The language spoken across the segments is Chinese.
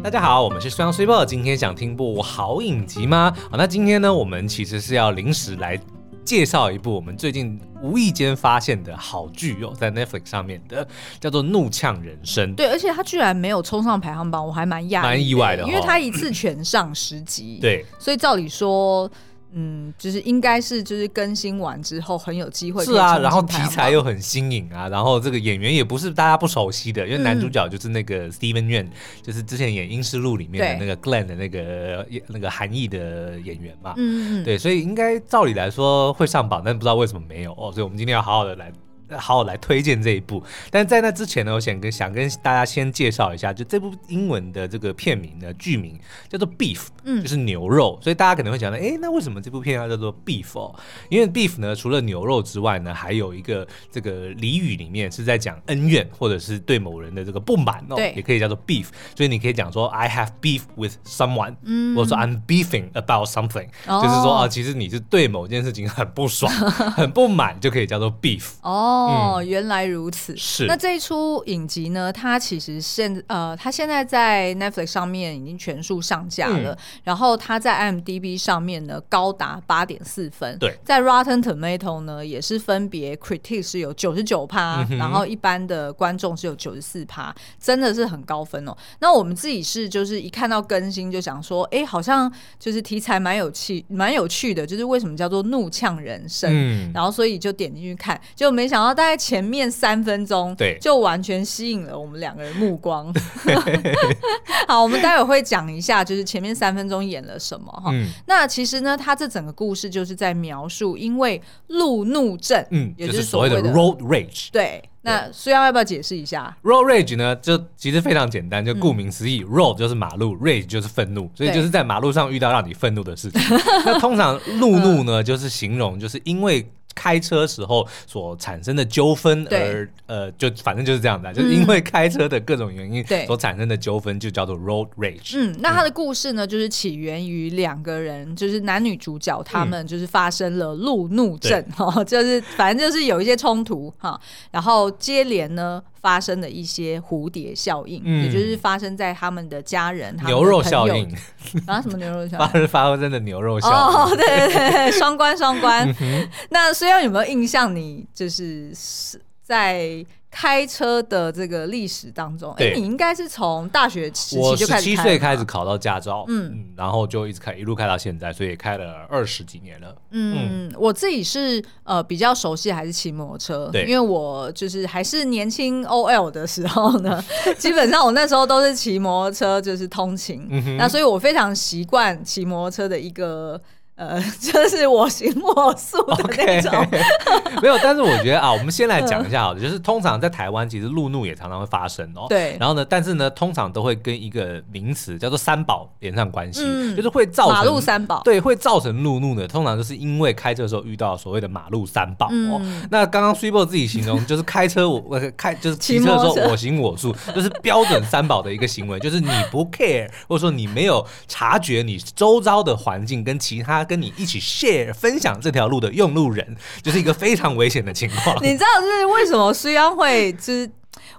大家好，我们是双阳虽报，今天想听部好影集吗？好，那今天呢，我们其实是要临时来介绍一部我们最近无意间发现的好剧哦，在 Netflix 上面的，叫做《怒呛人生》。对，而且它居然没有冲上排行榜，我还蛮讶异、蛮意外的、哦，因为它一次全上十集。对，所以照理说。嗯，就是应该是就是更新完之后很有机会。是啊，然后题材又很新颖啊，然后这个演员也不是大家不熟悉的，因为男主角就是那个 Steven Yeun，就是之前演《英诗录》里面的那个 Glenn 的那个那个韩裔的演员嘛。嗯嗯。对，所以应该照理来说会上榜，但不知道为什么没有哦，所以我们今天要好好的来。好好来推荐这一部，但在那之前呢，我想跟想跟大家先介绍一下，就这部英文的这个片名呢，剧名叫做 Beef，嗯，就是牛肉，所以大家可能会讲到，哎，那为什么这部片要叫做 Beef 哦？因为 Beef 呢，除了牛肉之外呢，还有一个这个俚语里面是在讲恩怨或者是对某人的这个不满哦，对，也可以叫做 Beef，所以你可以讲说 I have beef with someone，嗯，或者说 I'm beefing about something，哦，就是说啊，其实你是对某件事情很不爽、很不满，就可以叫做 Beef 哦。哦、嗯，原来如此。是，那这一出影集呢？它其实现呃，它现在在 Netflix 上面已经全数上架了。嗯、然后它在 IMDB 上面呢，高达八点四分。对，在 Rotten Tomato 呢，也是分别 Critic 是有九十九趴，然后一般的观众是有九十四趴，真的是很高分哦。那我们自己是就是一看到更新就想说，哎，好像就是题材蛮有趣，蛮有趣的，就是为什么叫做怒呛人生？嗯，然后所以就点进去看，就没想到。然后大概前面三分钟，对，就完全吸引了我们两个人目光。好，我们待会会讲一下，就是前面三分钟演了什么哈。嗯、那其实呢，他这整个故事就是在描述，因为路怒症，嗯，也就是所谓的 road rage。对，那苏阳要不要解释一下？road rage 呢，就其实非常简单，就顾名思义、嗯、，road 就是马路，rage 就是愤怒，所以就是在马路上遇到让你愤怒的事情。那通常路怒呢，就是形容就是因为。开车时候所产生的纠纷，而呃，就反正就是这样的，就是因为开车的各种原因所产生的纠纷，就叫做 road rage。嗯，那他的故事呢，就是起源于两个人，就是男女主角他们就是发生了路怒症哈，就是反正就是有一些冲突哈，然后接连呢。发生的一些蝴蝶效应，嗯、也就是发生在他们的家人、牛肉效应 啊，什么牛肉效应？发生发生的牛肉效应，哦，对对对，双关双关。嗯、那虽然有没有印象？你就是在。开车的这个历史当中，哎，你应该是从大学时期就开始开，我十七岁开始考到驾照，嗯，嗯，然后就一直开，一路开到现在，所以开了二十几年了。嗯，嗯。我自己是呃比较熟悉还是骑摩托车，对，因为我就是还是年轻 OL 的时候呢，基本上我那时候都是骑摩托车就是通勤，嗯、那所以我非常习惯骑摩托车的一个。呃，就是我行我素的那种，okay, 没有。但是我觉得啊，我们先来讲一下好了，就是通常在台湾，其实路怒也常常会发生哦。对。然后呢，但是呢，通常都会跟一个名词叫做三宝连上关系，嗯、就是会造成马路三宝。对，会造成路怒的，通常就是因为开车的时候遇到所谓的马路三宝哦。嗯、那刚刚 Super 自己形容，就是开车我我 开就是骑车的时候我行我素，就是标准三宝的一个行为，就是你不 care，或者说你没有察觉你周遭的环境跟其他。跟你一起 share 分享这条路的用路人，就是一个非常危险的情况。你知道是为什么虽然会就是？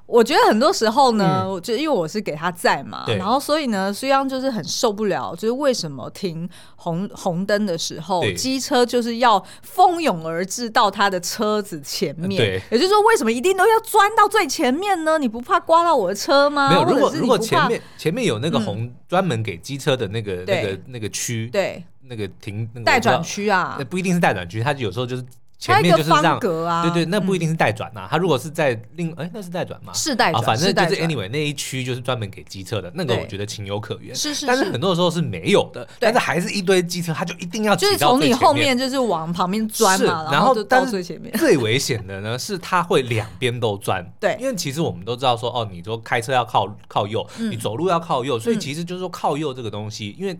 我觉得很多时候呢，嗯、就因为我是给他在嘛，然后所以呢，虽然就是很受不了，就是为什么停红红灯的时候，机车就是要蜂拥而至到他的车子前面，对也就是说，为什么一定都要钻到最前面呢？你不怕刮到我的车吗？没有，如果如果前面前面有那个红专门给机车的那个、嗯、那个那个区，对，那个停那个待转区啊，那不一定是待转区，它有时候就是。前面就是让，对对，那不一定是待转呐。它如果是在另，哎，那是待转吗？是待转，反正就是 anyway 那一区就是专门给机车的，那个我觉得情有可原。是是，但是很多时候是没有的，但是还是一堆机车，它就一定要就是从你后面就是往旁边钻嘛，然后就到最前面。最危险的呢 是它会两边都钻，对，因为其实我们都知道说，哦，你说开车要靠靠右，你走路要靠右，所以其实就是说靠右这个东西，因为。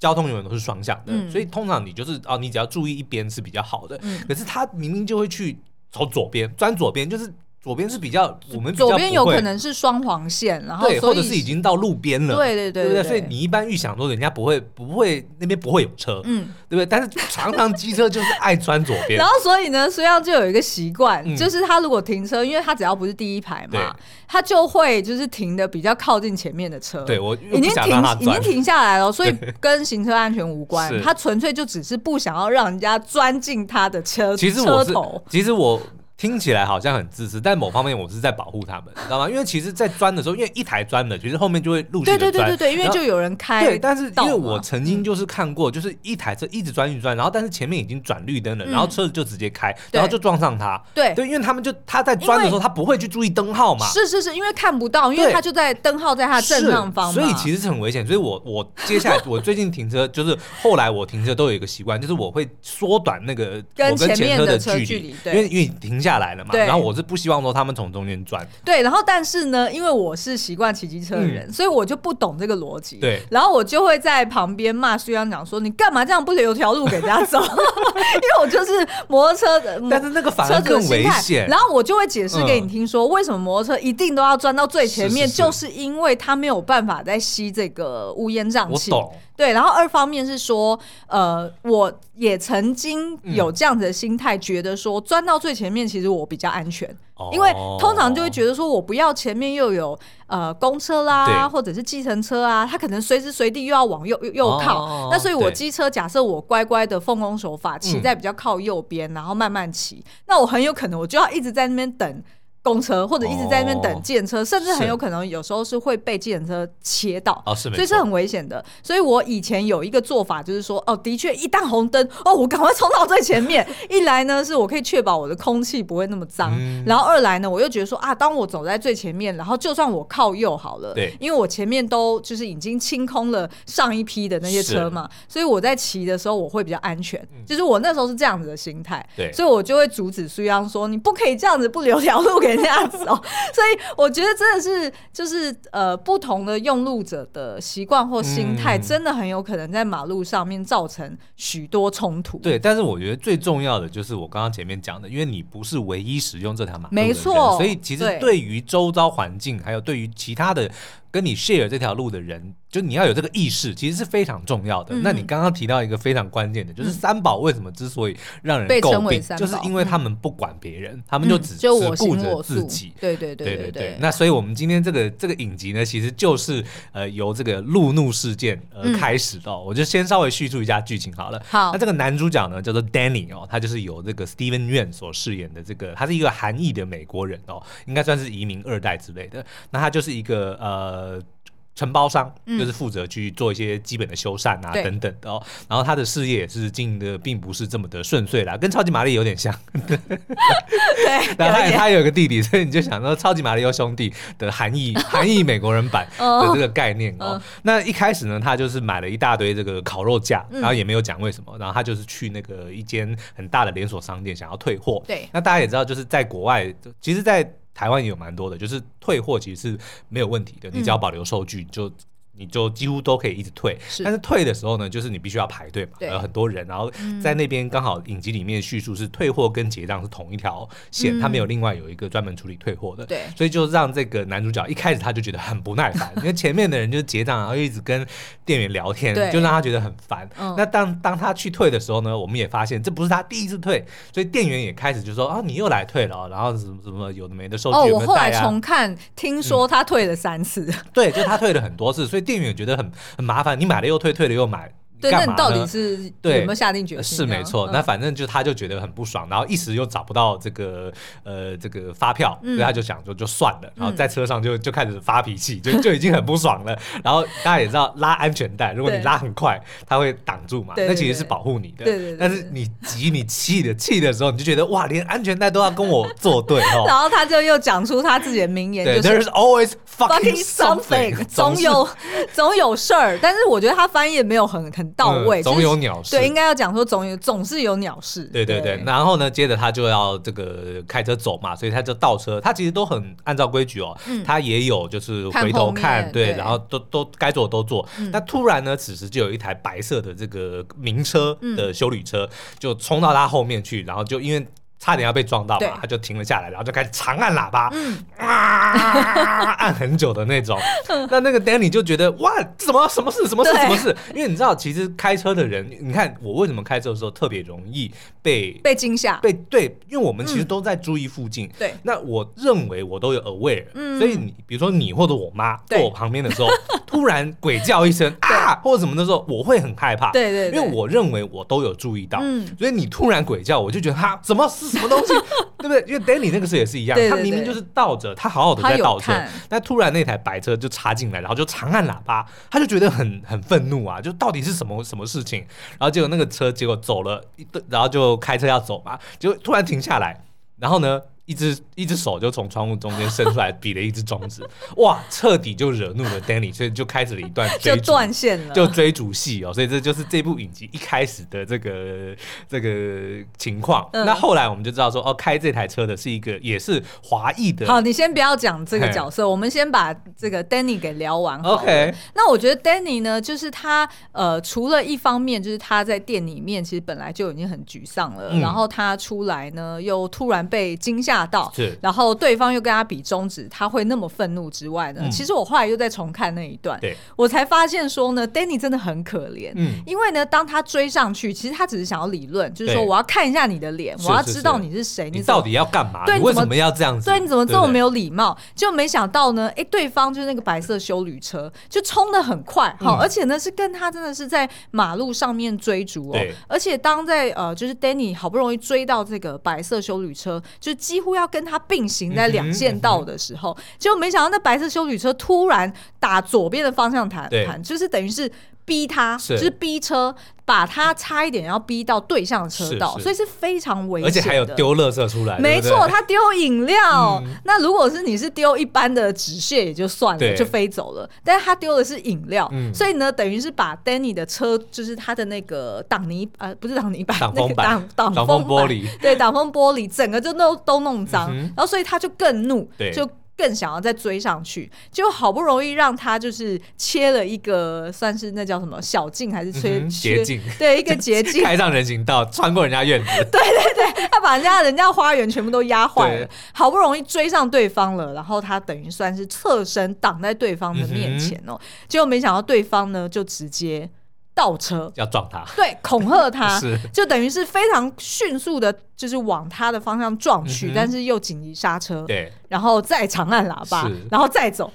交通永远都是双向的，嗯、所以通常你就是哦，你只要注意一边是比较好的。嗯、可是他明明就会去走左边，钻左边，就是左边是比较我们左边有可能是双黄线，然后对，或者是已经到路边了，对对对，对，对？不对？所以你一般预想说人家不会不会那边不会有车，嗯，对不对？但是常常机车就是爱钻左边，然后所以呢，苏央就有一个习惯，嗯、就是他如果停车，因为他只要不是第一排嘛，他就会就是停的比较靠近前面的车，对我已经停已经停下来了，所以跟行车安全无关，他纯粹就只是不想要让人家钻进他的车其实我是，其实我。听起来好像很自私，但某方面我是在保护他们，知道吗？因为其实，在钻的时候，因为一台钻的，其实后面就会陆续钻。对对对对对，因为就有人开。对，但是因为我曾经就是看过，就是一台车一直钻一直钻，然后但是前面已经转绿灯了，然后车子就直接开，然后就撞上他。对对，因为他们就他在钻的时候，他不会去注意灯号嘛。是是是，因为看不到，因为他就在灯号在他正上方，所以其实是很危险。所以我我接下来 我最近停车，就是后来我停车都有一个习惯，就是我会缩短那个我跟前车的距离，因为因为停下来了嘛，然后我。是不希望说他们从中间转，对，然后但是呢，因为我是习惯骑机车的人，嗯、所以我就不懂这个逻辑，对，然后我就会在旁边骂苏央讲说：“你干嘛这样不留条路给人家走？” 因为我就是摩托车的，但是那个反而更危险。然后我就会解释给你听说，为什么摩托车一定都要钻到最前面，是是是就是因为他没有办法再吸这个乌烟瘴气。我懂。对，然后二方面是说，呃，我也曾经有这样子的心态，嗯、觉得说钻到最前面，其实我比较安全，哦、因为通常就会觉得说我不要前面又有呃公车啦，或者是计程车啊，他可能随时随地又要往右右右靠，哦、那所以我机车假设我乖乖的奉公守法，骑在比较靠右边，嗯、然后慢慢骑，那我很有可能我就要一直在那边等。公车或者一直在那边等计程车，甚至很有可能有时候是会被计程车切到，所以是很危险的。所以我以前有一个做法，就是说，哦，的确，一旦红灯，哦，我赶快冲到最前面。一来呢，是我可以确保我的空气不会那么脏，然后二来呢，我又觉得说，啊，当我走在最前面，然后就算我靠右好了，对，因为我前面都就是已经清空了上一批的那些车嘛，所以我在骑的时候我会比较安全。就是我那时候是这样子的心态，对，所以我就会阻止苏央说，你不可以这样子不留条路给。这样子哦，所以我觉得真的是就是呃，不同的用路者的习惯或心态，真的很有可能在马路上面造成许多冲突。对，但是我觉得最重要的就是我刚刚前面讲的，因为你不是唯一使用这条马路，没错，所以其实对于周遭环境，还有对于其他的。跟你 share 这条路的人，就你要有这个意识，其实是非常重要的。嗯、那你刚刚提到一个非常关键的，就是三宝为什么之所以让人诟病，就是因为他们不管别人，嗯、他们就只只顾着自己。对对对对对。那所以我们今天这个这个影集呢，其实就是呃由这个路怒事件而开始的。嗯、我就先稍微叙述一下剧情好了。好。那这个男主角呢叫做 Danny 哦，他就是由这个 Steven Yeun 所饰演的这个，他是一个韩裔的美国人哦，应该算是移民二代之类的。那他就是一个呃。承包商就是负责去做一些基本的修缮啊等等的哦，然后他的事业也是经营的并不是这么的顺遂啦，跟超级玛丽有点像。对，然后他他有个弟弟，所以你就想到超级玛丽欧兄弟的含义 含义美国人版的这个概念哦。那一开始呢，他就是买了一大堆这个烤肉架，然后也没有讲为什么，然后他就是去那个一间很大的连锁商店想要退货。对，那大家也知道，就是在国外，其实，在台湾也有蛮多的，就是退货其实是没有问题的，你只要保留收据就。你就几乎都可以一直退，是。但是退的时候呢，就是你必须要排队嘛，对。有很多人，然后在那边刚好影集里面叙述是退货跟结账是同一条线，嗯、他没有另外有一个专门处理退货的，对，所以就让这个男主角一开始他就觉得很不耐烦，因为前面的人就是结账，然后一直跟店员聊天，就让他觉得很烦。嗯、那当当他去退的时候呢，我们也发现这不是他第一次退，所以店员也开始就说啊，你又来退了，然后什么什么有的没的收据有没有带啊？哦，我后来重看，听说他退了三次，嗯、对，就他退了很多次，所以。店员觉得很很麻烦，你买了又退，退了又买。对，那你到底是有没有下定决心？是没错，那反正就他就觉得很不爽，然后一时又找不到这个呃这个发票，所以他就想说就算了，然后在车上就就开始发脾气，就就已经很不爽了。然后大家也知道拉安全带，如果你拉很快，它会挡住嘛，那其实是保护你的。对对。但是你急你气的气的时候，你就觉得哇，连安全带都要跟我作对哦。然后他就又讲出他自己的名言，就是 There's always fucking something，总有 总有事儿。但是我觉得他翻译也没有很很。到位，总有鸟事。对，应该要讲说总有，总是有鸟事。对对对，然后呢，接着他就要这个开车走嘛，所以他就倒车。他其实都很按照规矩哦，他也有就是回头看，对，然后都都该做的都做。那突然呢，此时就有一台白色的这个名车的修理车就冲到他后面去，然后就因为。差点要被撞到嘛，他就停了下来，然后就开始长按喇叭，嗯、啊，按很久的那种。那那个 Danny 就觉得哇，怎么什么事，什么事，什么事？因为你知道，其实开车的人，你看我为什么开车的时候特别容易被被惊吓，被对，因为我们其实都在注意附近。对、嗯，那我认为我都有 aware，、嗯、所以你比如说你或者我妈坐我旁边的时候，突然鬼叫一声啊，或者什么的时候，我会很害怕。对对，对，因为我认为我都有注意到，嗯、所以你突然鬼叫，我就觉得哈，怎么是？什么东西，对不对？因为 Danny 那个时候也是一样，对对对，他明明就是倒着，他好好的在倒车，但突然那台白车就插进来，然后就长按喇叭，他就觉得很很愤怒啊！就到底是什么什么事情？然后结果那个车结果走了一顿，然后就开车要走嘛，就突然停下来，然后呢？一只一只手就从窗户中间伸出来，比了一只中指，哇，彻底就惹怒了 Danny，所以就开始了一段追逐，就断线了，就追逐戏哦，所以这就是这部影集一开始的这个这个情况。嗯、那后来我们就知道说，哦，开这台车的是一个也是华裔的。好，你先不要讲这个角色，我们先把这个 Danny 给聊完。OK，那我觉得 Danny 呢，就是他呃，除了一方面就是他在店里面其实本来就已经很沮丧了，嗯、然后他出来呢又突然被惊吓。到，然后对方又跟他比中指，他会那么愤怒之外呢？嗯、其实我后来又在重看那一段，对我才发现说呢，Danny 真的很可怜。嗯，因为呢，当他追上去，其实他只是想要理论，就是说我要看一下你的脸，我要知道你是谁，你到底要干嘛？对，你为什么要这样子？对，你怎么这么没有礼貌？就没想到呢，哎，对方就是那个白色修旅车，就冲的很快，好，而且呢是跟他真的是在马路上面追逐哦。而且当在呃，就是 Danny 好不容易追到这个白色修旅车，就几乎。要跟他并行在两线道的时候，结果没想到那白色修理车突然打左边的方向盘，盘就是等于是逼他，就是逼车，把他差一点要逼到对向车道，所以是非常危险的。而且还有丢垃圾出来，没错，他丢饮料。那如果是你是丢一般的纸屑也就算了，就飞走了。但是他丢的是饮料，所以呢，等于是把 Danny 的车，就是他的那个挡泥呃，不是挡泥板，挡风板，挡挡风玻璃，对，挡风玻璃整个就都都弄脏，然后所以他就更怒，就。更想要再追上去，就好不容易让他就是切了一个，算是那叫什么小径还是切捷径？对，一个捷径开上人行道，穿过人家院子。对对对，他把人家人家花园全部都压坏了，好不容易追上对方了，然后他等于算是侧身挡在对方的面前哦，结果没想到对方呢就直接。倒车。要撞他，对，恐吓他，是。就等于是非常迅速的，就是往他的方向撞去，嗯、但是又紧急刹车，对，然后再长按喇叭，然后再走。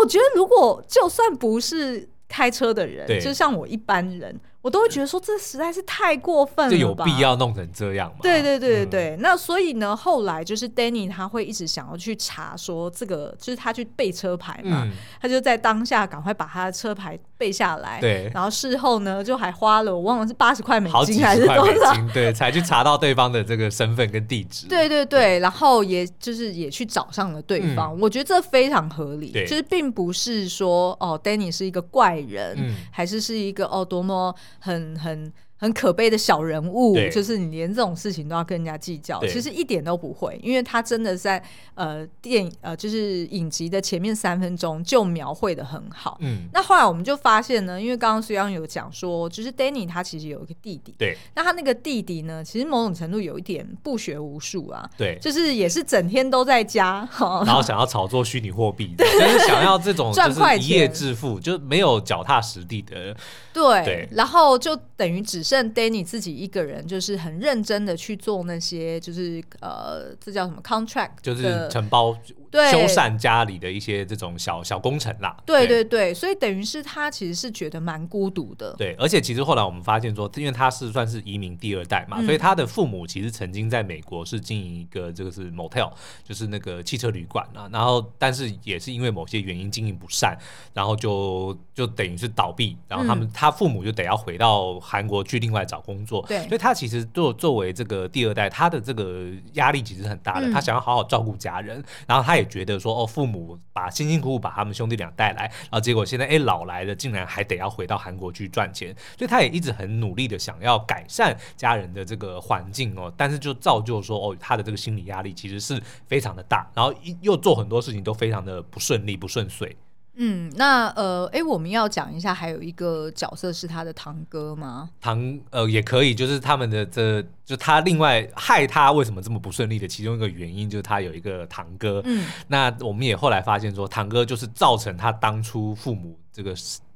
我觉得如果就算不是开车的人，就像我一般人。我都会觉得说，这实在是太过分了，就有必要弄成这样吗？对对对对对。嗯、那所以呢，后来就是 Danny 他会一直想要去查说这个，就是他去背车牌嘛，嗯、他就在当下赶快把他的车牌背下来。对。然后事后呢，就还花了我忘了是八十块美金还是多少？对，才去查到对方的这个身份跟地址。对对对，对然后也就是也去找上了对方。嗯、我觉得这非常合理，对就是并不是说哦，Danny 是一个怪人，嗯、还是是一个哦多么。很很。很可悲的小人物，就是你连这种事情都要跟人家计较，对其实一点都不会，因为他真的在呃电影呃就是影集的前面三分钟就描绘的很好。嗯，那后来我们就发现呢，因为刚刚苏央有讲说，就是 Danny 他其实有一个弟弟，对，那他那个弟弟呢，其实某种程度有一点不学无术啊，对，就是也是整天都在家，然后 想要炒作虚拟货币，就是想要这种赚快钱、一夜致富，就没有脚踏实地的，对，对然后就等于只。剩 Danny 自己一个人，就是很认真的去做那些，就是呃，这叫什么 contract，就是承包。对修缮家里的一些这种小小工程啦，对对对，所以等于是他其实是觉得蛮孤独的。对，而且其实后来我们发现说，因为他是算是移民第二代嘛，嗯、所以他的父母其实曾经在美国是经营一个这个是 motel，就是那个汽车旅馆啊。然后但是也是因为某些原因经营不善，然后就就等于是倒闭，然后他们、嗯、他父母就得要回到韩国去另外找工作。对，所以他其实作作为这个第二代，他的这个压力其实很大的，嗯、他想要好好照顾家人，然后他。也觉得说哦，父母把辛辛苦苦把他们兄弟俩带来，然后结果现在哎老来了，竟然还得要回到韩国去赚钱，所以他也一直很努力的想要改善家人的这个环境哦，但是就造就说哦，他的这个心理压力其实是非常的大，然后又做很多事情都非常的不顺利不顺遂。嗯，那呃，哎，我们要讲一下，还有一个角色是他的堂哥吗？堂呃也可以，就是他们的这就他另外害他为什么这么不顺利的其中一个原因，就是他有一个堂哥。嗯，那我们也后来发现说，堂哥就是造成他当初父母这个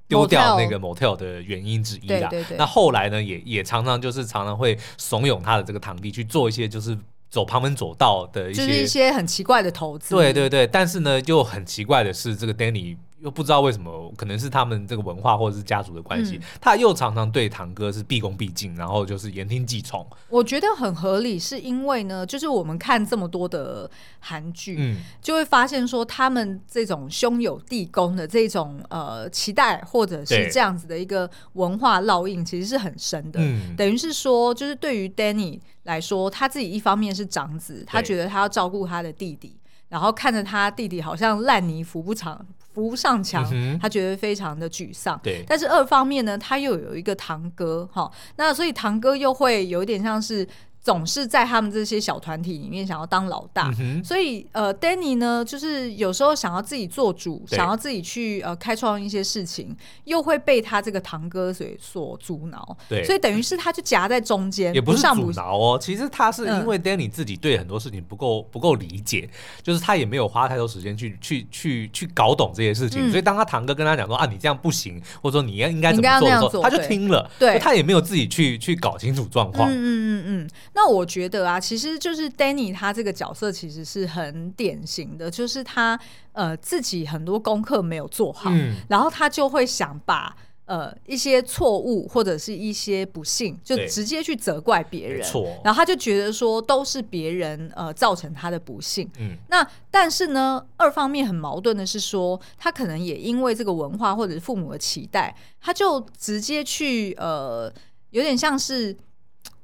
丢掉那个 motel 的原因之一啦。对对对。那后来呢，也也常常就是常常会怂恿他的这个堂弟去做一些就是。走旁门左道的一些，就是一些很奇怪的投资。对对对，但是呢，就很奇怪的是，这个 Danny。又不知道为什么，可能是他们这个文化或者是家族的关系，嗯、他又常常对堂哥是毕恭毕敬，然后就是言听计从。我觉得很合理，是因为呢，就是我们看这么多的韩剧，嗯，就会发现说他们这种兄友弟恭的这种呃期待，或者是这样子的一个文化烙印，其实是很深的。嗯，等于是说，就是对于 Danny 来说，他自己一方面是长子，他觉得他要照顾他的弟弟，然后看着他弟弟好像烂泥扶不长。扶不上墙，嗯、他觉得非常的沮丧。对，但是二方面呢，他又有一个堂哥，哈，那所以堂哥又会有一点像是。总是在他们这些小团体里面想要当老大，嗯、所以呃，Danny 呢，就是有时候想要自己做主，想要自己去呃开创一些事情，又会被他这个堂哥所所阻挠。对，所以等于是他就夹在中间，也不是阻挠哦。其实他是因为 Danny 自己对很多事情不够不够理解，嗯，就是他也没有花太多时间去去去去搞懂这些事情，嗯。所以当他堂哥跟他讲说啊，你这样不行，或者说你要应该怎么做的时候，他就听了。对，他也没有自己去去搞清楚状况。嗯嗯嗯嗯。那我觉得啊，其实就是 Danny 他这个角色其实是很典型的，就是他呃自己很多功课没有做好，嗯，然后他就会想把呃一些错误或者是一些不幸，就直接去责怪别人，然后他就觉得说都是别人呃造成他的不幸。嗯，那但是呢，二方面很矛盾的是说，他可能也因为这个文化或者是父母的期待，他就直接去呃有点像是。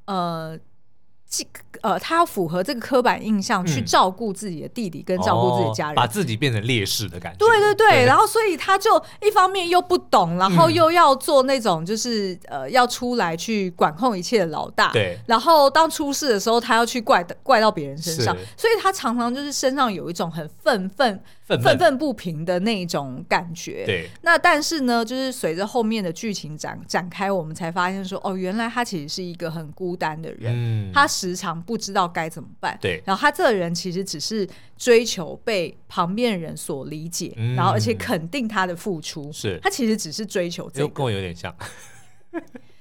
呃，这呃，他要符合这个刻板印象，去照顾自己的弟弟，跟照顾自己的家人，把自己变成劣势的感觉。对对对，然后所以他就一方面又不懂，然后又要做那种就是呃，要出来去管控一切的老大。对。然后当出事的时候，他要去怪怪到别人身上，所以他常常就是身上有一种很愤愤。愤愤不平的那种感觉。对，那但是呢，就是随着后面的剧情展展开，我们才发现说，哦，原来他其实是一个很孤单的人。嗯，他时常不知道该怎么办。对，然后他这个人其实只是追求被旁边人所理解，嗯，然后而且肯定他的付出。是，他其实只是追求这个。跟我有点像。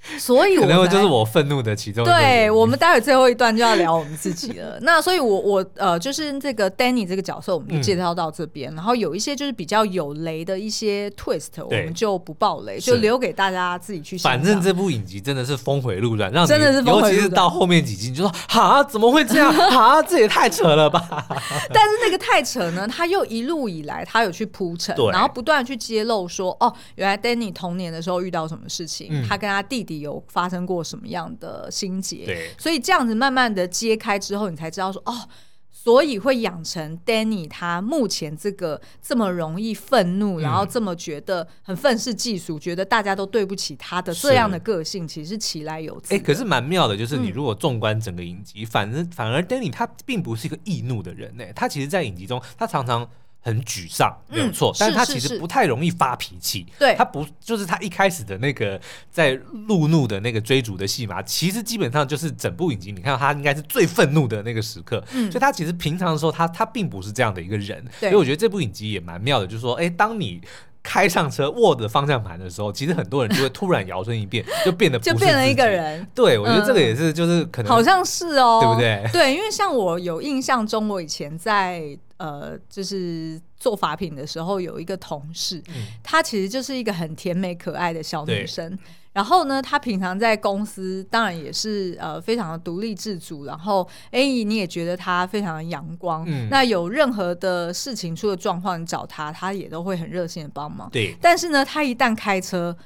所以我，可能就是我愤怒的其中。对，我们待会最后一段就要聊我们自己了。那所以我，我我呃，就是这个 Danny 这个角色，我们就介绍到这边，嗯。然后有一些就是比较有雷的一些 twist，我们就不爆雷，就留给大家自己去想。反正这部影集真的是峰回路转，让真的是峰回路转，尤其是到后面几集，你就说啊，怎么会这样 啊？这也太扯了吧！但是那个太扯呢，他又一路以来他有去铺陈，然后不断去揭露说，哦，原来 Danny 童年的时候遇到什么事情，嗯，他跟他弟弟。有发生过什么样的心结？对，所以这样子慢慢的揭开之后，你才知道说哦，所以会养成 Danny 他目前这个这么容易愤怒，嗯，然后这么觉得很愤世嫉俗，觉得大家都对不起他的这样的个性，其实是其来有自。哎，可是蛮妙的，就是你如果纵观整个影集，嗯，反正反而 Danny 他并不是一个易怒的人呢，他其实，在影集中，他常常。很沮丧，没有错，但是他其实不太容易发脾气。对，他不就是他一开始的那个在路怒的那个追逐的戏码，其实基本上就是整部影集，你看到他应该是最愤怒的那个时刻。嗯，所以他其实平常的时候，他他并不是这样的一个人。所以我觉得这部影集也蛮妙的，就是说，哎，当你开上车握着方向盘的时候，其实很多人就会突然摇身一变，就变得不就变了一个人。对，我觉得这个也是，就是可能、嗯、好像是哦，对不对？对，因为像我有印象中，我以前在。呃，就是做法品的时候，有一个同事，嗯，她其实就是一个很甜美可爱的小女生。然后呢，他平常在公司，当然也是呃非常的独立自主。然后，哎，你也觉得他非常的阳光。嗯，那有任何的事情出了状况，你找他，他也都会很热心的帮忙。对。但是呢，他一旦开车，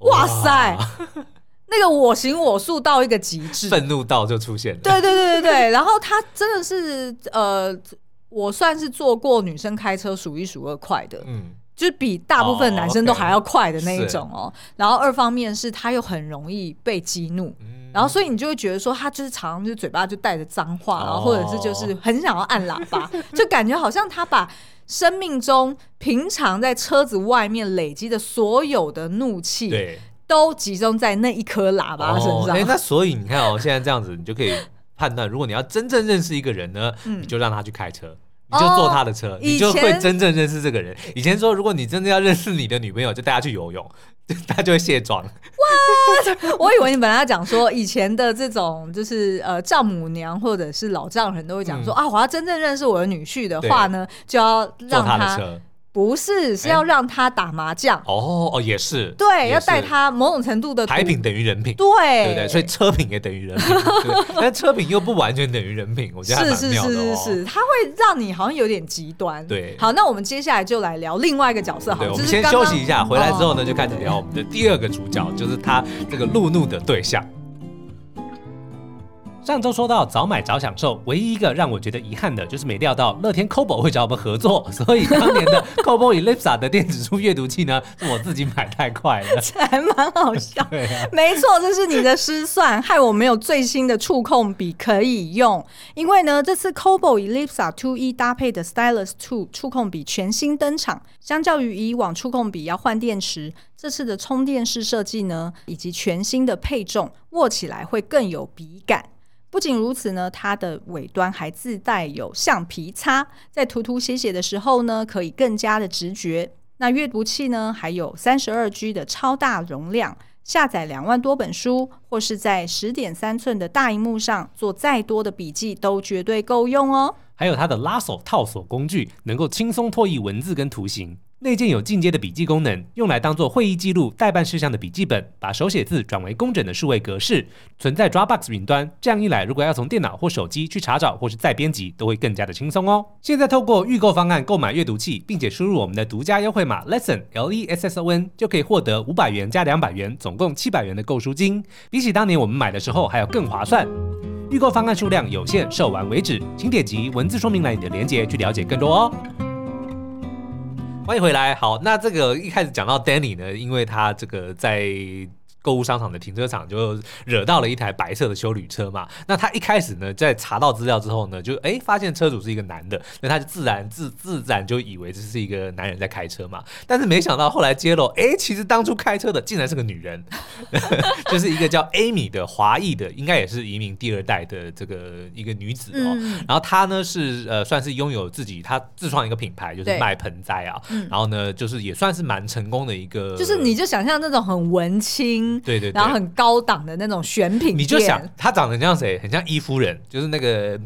哇，哇塞，那个我行我素到一个极致，愤怒到就出现了。对对对对对。然后他真的是呃。我算是坐过女生开车数一数二快的，嗯，就是比大部分男生都还要快的那一种哦。然后二方面是他又很容易被激怒，然后所以你就会觉得说他就是常常就嘴巴就带着脏话，然后或者是就是很想要按喇叭，就感觉好像他把生命中平常在车子外面累积的所有的怒气，对，都集中在那一颗喇叭身上。那所以你看哦，现在这样子，你就可以判断，如果你要真正认识一个人呢，嗯、你就让他去开车。你就坐他的车，哦、你就会真正认识这个人。以前说，如果你真的要认识你的女朋友，就带她去游泳，她就会卸妆。哇！我以为你本来要讲说，以前的这种就是呃丈母娘或者是老丈人都会讲说、嗯、啊，我要真正认识我的女婿的话呢，就要让他。不是，是要让他打麻将。哦哦，也是。对，要带他某种程度的牌品等于人品。对，对不对？所以车品也等于人品，但车品又不完全等于人品。我觉得。是是是是是，它会让你好像有点极端。对。好，那我们接下来就来聊另外一个角色。好，我们先休息一下，回来之后呢，就开始聊我们的第二个主角，就是他这个路怒的对象。上周说到早买早享受，唯一一个让我觉得遗憾的就是没料到乐天 Kobo 会找我们合作，所以当年的 Kobo Ellipsa 的电子书阅读器呢，是我自己买太快了，这还蛮好笑。没错，这是你的失算，害我没有最新的触控笔可以用。因为呢，这次 Kobo Ellipsa Two E 搭配的 Stylus Two 触控笔全新登场，相较于以往触控笔要换电池，这次的充电式设计呢，以及全新的配重，握起来会更有笔感。不仅如此呢，它的尾端还自带有橡皮擦，在涂涂写写的时候呢，可以更加的直觉。那阅读器呢，还有三十二 G 的超大容量，下载两万多本书，或是在十点三寸的大荧幕上做再多的笔记，都绝对够用哦。还有它的拉手套锁工具，能够轻松拓译文字跟图形。内建有进阶的笔记功能，用来当做会议记录、待办事项的笔记本，把手写字转为工整的数位格式，存在 Dropbox 云端。这样一来，如果要从电脑或手机去查找或是再编辑，都会更加的轻松哦。现在透过预购方案购买阅读器，并且输入我们的独家优惠码 Lesson L E S S O N，就可以获得五百元加两百元，总共七百元的购书金。比起当年我们买的时候还要更划算。预购方案数量有限，售完为止，请点击文字说明栏里的链接去了解更多哦。欢迎回来。好，那这个一开始讲到 Danny 呢，因为他这个在。购物商场的停车场就惹到了一台白色的修旅车嘛。那他一开始呢，在查到资料之后呢，就哎发现车主是一个男的，那他就自然自自然就以为这是一个男人在开车嘛。但是没想到后来揭露，哎，其实当初开车的竟然是个女人，就是一个叫 Amy 的华裔的，应该也是移民第二代的这个一个女子哦。嗯、然后她呢是呃算是拥有自己，她自创一个品牌，就是卖盆栽啊。嗯、然后呢，就是也算是蛮成功的一个，就是你就想象那种很文青。对对，对，然后很高档的那种选品，你就想他长得很像谁？很像伊夫人，就是那个。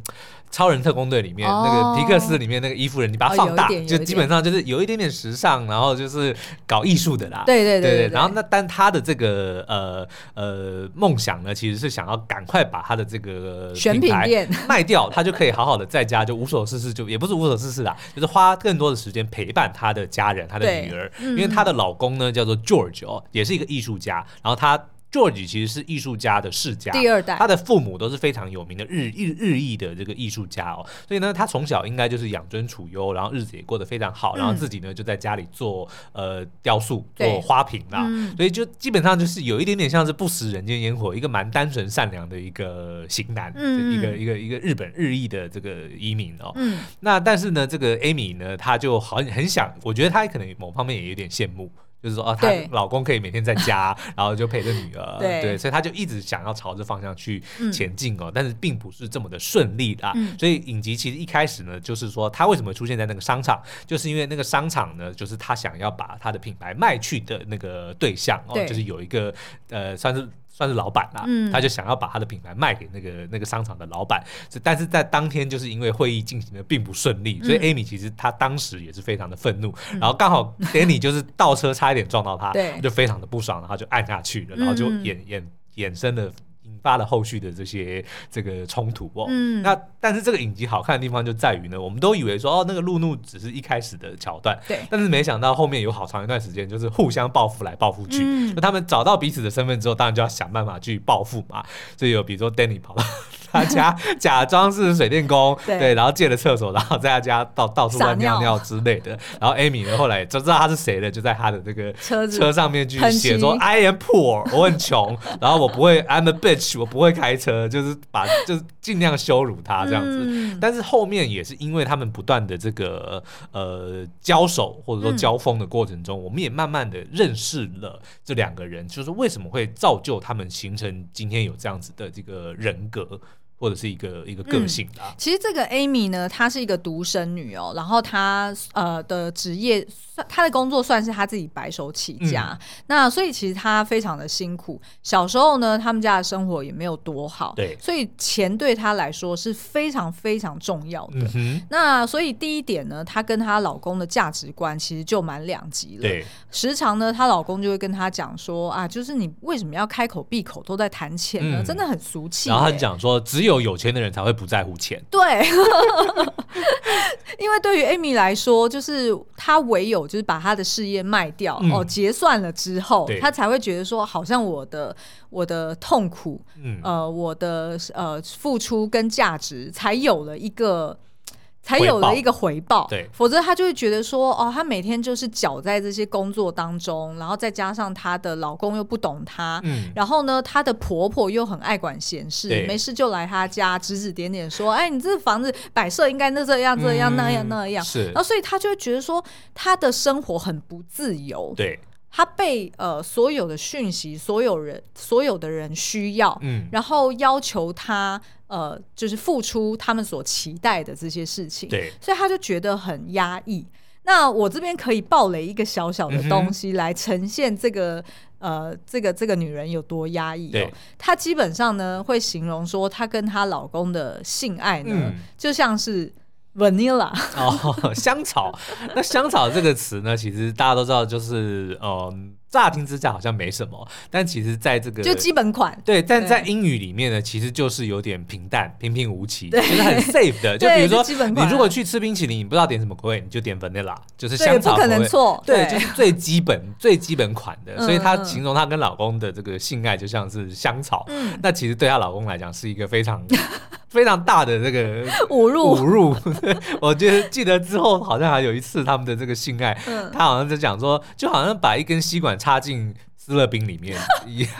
超人特工队里面、哦、那个皮克斯里面那个伊夫人，你把它放大，哦、就基本上就是有一点点时尚，然后就是搞艺术的啦。对对对，对，对，然后那但他的这个呃呃梦想呢，其实是想要赶快把他的这个选品店。卖掉，他就可以好好的在家就无所事事，就也不是无所事事啦，就是花更多的时间陪伴他的家人，他的女儿，嗯、因为她的老公呢叫做 George 哦，也是一个艺术家，然后他。George 其实是艺术家的世家，第二代，他的父母都是非常有名的日日日裔的这个艺术家哦，所以呢，他从小应该就是养尊处优，然后日子也过得非常好，然后自己呢就在家里做呃雕塑、做花瓶啦，所以就基本上就是有一点点像是不食人间烟火，一个蛮单纯善良的一个型男，一个一个一个日本日裔的这个移民哦。那但是呢，这个 Amy 呢，她就好很想，我觉得她可能某方面也有点羡慕。就是说，哦，她老公可以每天在家，然后就陪着女儿，对，对，所以她就一直想要朝着方向去前进哦，嗯、但是并不是这么的顺利啊。嗯、所以影集其实一开始呢，就是说她为什么出现在那个商场，就是因为那个商场呢，就是她想要把她的品牌卖去的那个对象哦，就是有一个呃，算是。算是老板啦，嗯、他就想要把他的品牌卖给那个那个商场的老板，但是在当天就是因为会议进行的并不顺利，所以 Amy 其实他当时也是非常的愤怒，嗯、然后刚好 Danny 就是倒车差一点撞到他，对。就非常的不爽，然后就按下去了，然后就衍衍衍生了。发了后续的这些这个冲突哦，嗯，那但是这个影集好看的地方就在于呢，我们都以为说哦，那个路怒只是一开始的桥段，对，但是没想到后面有好长一段时间就是互相报复来报复去，那、嗯、他们找到彼此的身份之后，当然就要想办法去报复嘛，所以有比如说 Danny 跑到 他家 假装是水电工，对，对，然后借了厕所，然后在他家到到处乱尿尿之类的。然后 Amy 呢，后来就知道他是谁了，就在他的这个 车车上面去写说 I am poor，我很穷，然后我不会 I'm a bitch，我不会开车，就是把就是尽量羞辱他这样子。嗯、但是后面也是因为他们不断的这个呃交手或者说交锋的过程中，嗯、我们也慢慢的认识了这两个人，就是为什么会造就他们形成今天有这样子的这个人格。或者是一个一个个性的、啊嗯。其实这个 Amy 呢，她是一个独生女哦，然后她呃的职业，她的工作算是她自己白手起家。嗯、那所以其实她非常的辛苦。小时候呢，他们家的生活也没有多好，对，所以钱对她来说是非常非常重要的。嗯、那所以第一点呢，她跟她老公的价值观其实就蛮两极了。对，时常呢，她老公就会跟她讲说啊，就是你为什么要开口闭口都在谈钱呢？嗯、真的很俗气。然后他讲说，只有有有钱的人才会不在乎钱。对，因为对于 Amy 来说，就是她唯有就是把她的事业卖掉、嗯、哦，结算了之后，她才会觉得说，好像我的我的痛苦，嗯、呃，我的呃付出跟价值才有了一个。才有了一个回报，对，否则她就会觉得说，哦，她每天就是搅在这些工作当中，然后再加上她的老公又不懂她，嗯，然后呢，她的婆婆又很爱管闲事，没事就来她家指指点点说，哎，你这房子摆设应该那这样这样、嗯、那样那样，是，然后所以她就会觉得说，她的生活很不自由，对，她被呃所有的讯息，所有人所有的人需要，嗯，然后要求她。呃，就是付出他们所期待的这些事情，对，所以他就觉得很压抑。那我这边可以爆雷一个小小的东西来呈现这个、嗯、呃，这个这个女人有多压抑哦。对她基本上呢会形容说，她跟她老公的性爱呢，嗯、就像是 vanilla 哦，香草。那香草这个词呢，其实大家都知道，就是嗯。呃乍听之下好像没什么，但其实在这个就基本款对，但在英语里面呢，其实就是有点平淡、平平无奇，就是很 safe 的。就比如说，你如果去吃冰淇淋，你不知道点什么口味，你就点 vanilla，就是香草口味，不可能错。对，就是最基本、最基本款的。所以她形容她跟老公的这个性爱就像是香草。嗯，那其实对她老公来讲是一个非常 非常大的这个侮辱。侮辱。我觉得记得之后好像还有一次他们的这个性爱，他好像在讲说，就好像把一根吸管。插进斯乐冰里面 一样，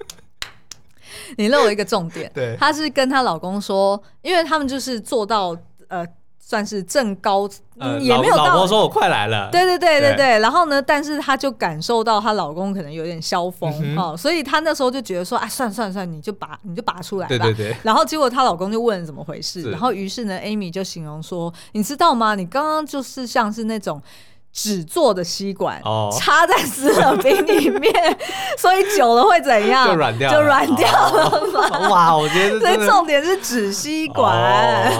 你漏了一个重点。对，她是跟她老公说，因为他们就是做到呃，算是正高，呃、也没有到。老婆说我快来了。对对对对对。对然后呢，但是她就感受到她老公可能有点消风、嗯、哦，所以她那时候就觉得说，啊，算了算了算了，你就拔你就拔出来吧。对对对。然后结果她老公就问怎么回事，然后于是呢，Amy 就形容说，你知道吗？你刚刚就是像是那种。纸做的吸管插在湿冷冰里面，所以久了会怎样？就软掉，就软掉了嘛。哇，我觉得所以重点是纸吸管。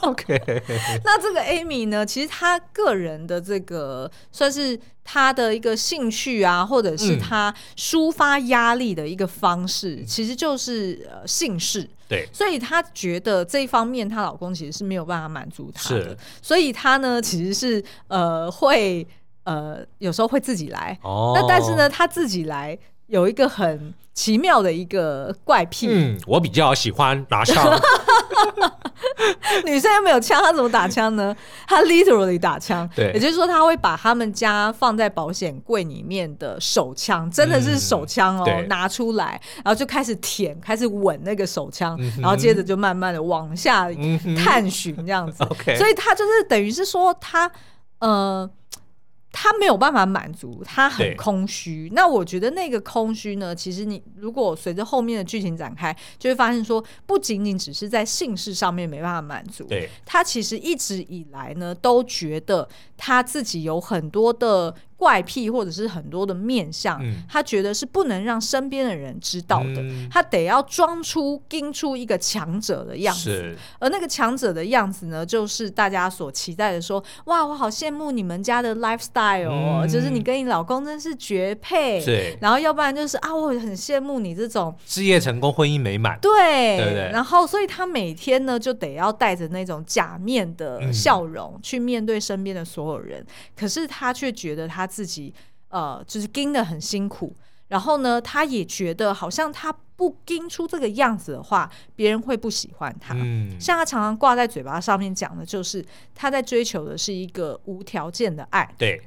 OK，那这个 Amy 呢？其实她个人的这个算是。她的一个兴趣啊，或者是她抒发压力的一个方式，嗯、其实就是呃性事。对，所以她觉得这一方面，她老公其实是没有办法满足她的，所以她呢其实是呃会呃有时候会自己来。哦，那但是呢，她自己来有一个很奇妙的一个怪癖。嗯，我比较喜欢拿枪。女生又没有枪，她怎么打枪呢？她 literally 打枪，对，也就是说，她会把他们家放在保险柜里面的手枪，真的是手枪哦，嗯、拿出来，然后就开始舔，开始吻那个手枪，嗯、然后接着就慢慢的往下探寻这样子。所以她就是等于是说，她呃。他没有办法满足，他很空虚。那我觉得那个空虚呢，其实你如果随着后面的剧情展开，就会发现说，不仅仅只是在性事上面没办法满足，对他其实一直以来呢，都觉得他自己有很多的。怪癖或者是很多的面相，嗯、他觉得是不能让身边的人知道的，嗯、他得要装出、盯出一个强者的样子。而那个强者的样子呢，就是大家所期待的说，说哇，我好羡慕你们家的 lifestyle，、哦嗯、就是你跟你老公真是绝配。是然后要不然就是啊，我很羡慕你这种事业成功、婚姻美满。对，对对。然后，所以他每天呢，就得要带着那种假面的笑容、嗯、去面对身边的所有人，可是他却觉得他。自己呃，就是盯得很辛苦，然后呢，他也觉得好像他不盯出这个样子的话，别人会不喜欢他。嗯，像他常常挂在嘴巴上面讲的，就是他在追求的是一个无条件的爱。对。